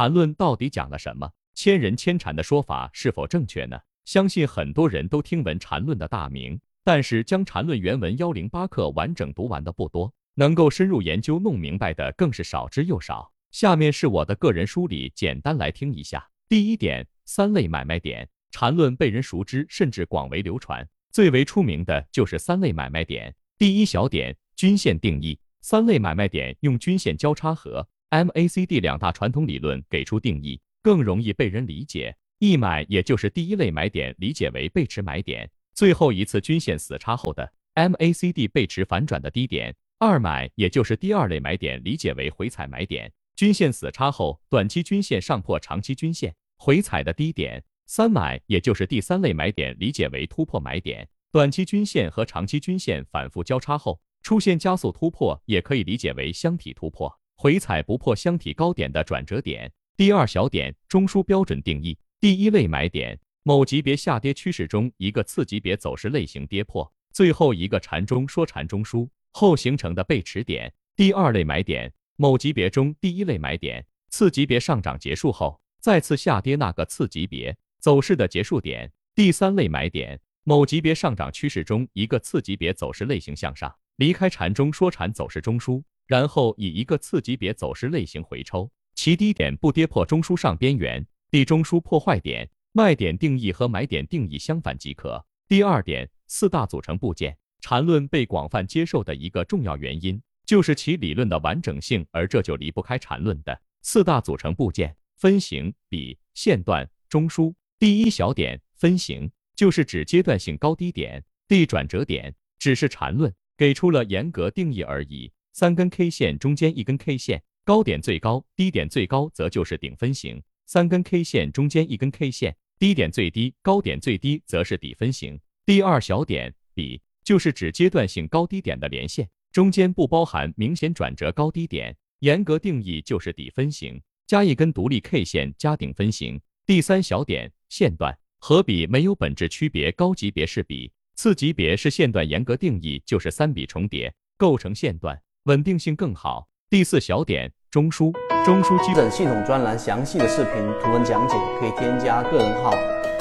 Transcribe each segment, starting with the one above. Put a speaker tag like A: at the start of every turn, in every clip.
A: 缠论到底讲了什么？千人千缠的说法是否正确呢？相信很多人都听闻缠论的大名，但是将缠论原文幺零八课完整读完的不多，能够深入研究弄明白的更是少之又少。下面是我的个人梳理，简单来听一下。第一点，三类买卖点，缠论被人熟知，甚至广为流传，最为出名的就是三类买卖点。第一小点，均线定义，三类买卖点用均线交叉和 MACD 两大传统理论给出定义，更容易被人理解。一买也就是第一类买点，理解为背驰买点，最后一次均线死叉后的 MACD 背驰反转的低点。二买也就是第二类买点，理解为回踩买点。均线死叉后，短期均线上破长期均线，回踩的低点。三买也就是第三类买点，理解为突破买点。短期均线和长期均线反复交叉后，出现加速突破，也可以理解为箱体突破，回踩不破箱体高点的转折点。第二小点，中枢标准定义：第一类买点，某级别下跌趋势中一个次级别走势类型跌破，最后一个缠中说缠中枢后形成的背驰点。第二类买点。某级别中第一类买点，次级别上涨结束后再次下跌那个次级别走势的结束点。第三类买点，某级别上涨趋势中一个次级别走势类型向上离开缠中说缠走势中枢，然后以一个次级别走势类型回抽，其低点不跌破中枢上边缘，地中枢破坏点。卖点定义和买点定义相反即可。第二点，四大组成部件，缠论被广泛接受的一个重要原因。就是其理论的完整性，而这就离不开缠论的四大组成部件：分形、比、线段、中枢。第一小点，分形就是指阶段性高低点，地转折点，只是缠论给出了严格定义而已。三根 K 线中间一根 K 线，高点最高，低点最高，则就是顶分型。三根 K 线中间一根 K 线，低点最低，高点最低，则是底分型。第二小点，比就是指阶段性高低点的连线。中间不包含明显转折高低点，严格定义就是底分型加一根独立 K 线加顶分型。第三小点，线段和比没有本质区别，高级别是比，次级别是线段，严格定义就是三笔重叠构成线段，稳定性更好。第四小点，中枢，中枢基
B: 本系统专栏详细的视频图文讲解，可以添加个人号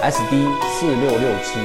B: SD 四六六七，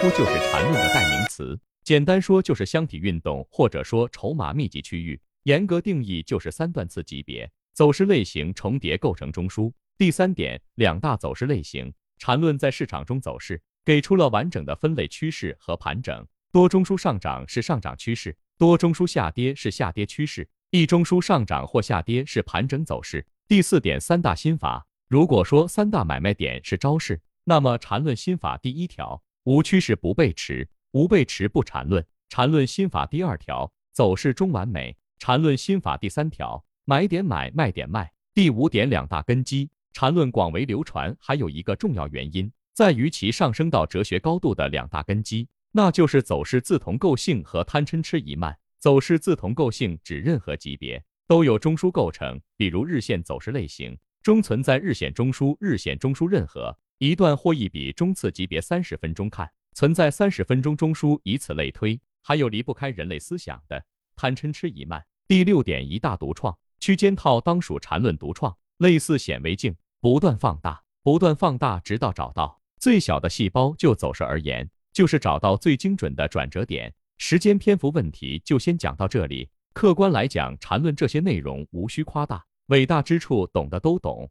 A: 不就是缠论的代名词？简单说就是箱体运动，或者说筹码密集区域。严格定义就是三段次级别走势类型重叠构成中枢。第三点，两大走势类型。缠论在市场中走势给出了完整的分类趋势和盘整。多中枢上涨是上涨趋势，多中枢下跌是下跌趋势，一中枢上涨或下跌是盘整走势。第四点，三大心法。如果说三大买卖点是招式，那么缠论心法第一条，无趋势不背驰。无背驰不缠论，缠论心法第二条，走势中完美；缠论心法第三条，买点买，卖点卖。第五点，两大根基。缠论广为流传，还有一个重要原因，在于其上升到哲学高度的两大根基，那就是走势自同构性和贪嗔痴一慢。走势自同构性指任何级别都有中枢构成，比如日线走势类型中存在日线中枢，日线中枢任何一段或一笔中次级别三十分钟看。存在三十分钟中枢，以此类推，还有离不开人类思想的贪嗔痴一慢。第六点，一大独创区间套当属缠论独创，类似显微镜，不断放大，不断放大，直到找到最小的细胞。就走势而言，就是找到最精准的转折点。时间篇幅问题就先讲到这里。客观来讲，缠论这些内容无需夸大，伟大之处懂的都懂。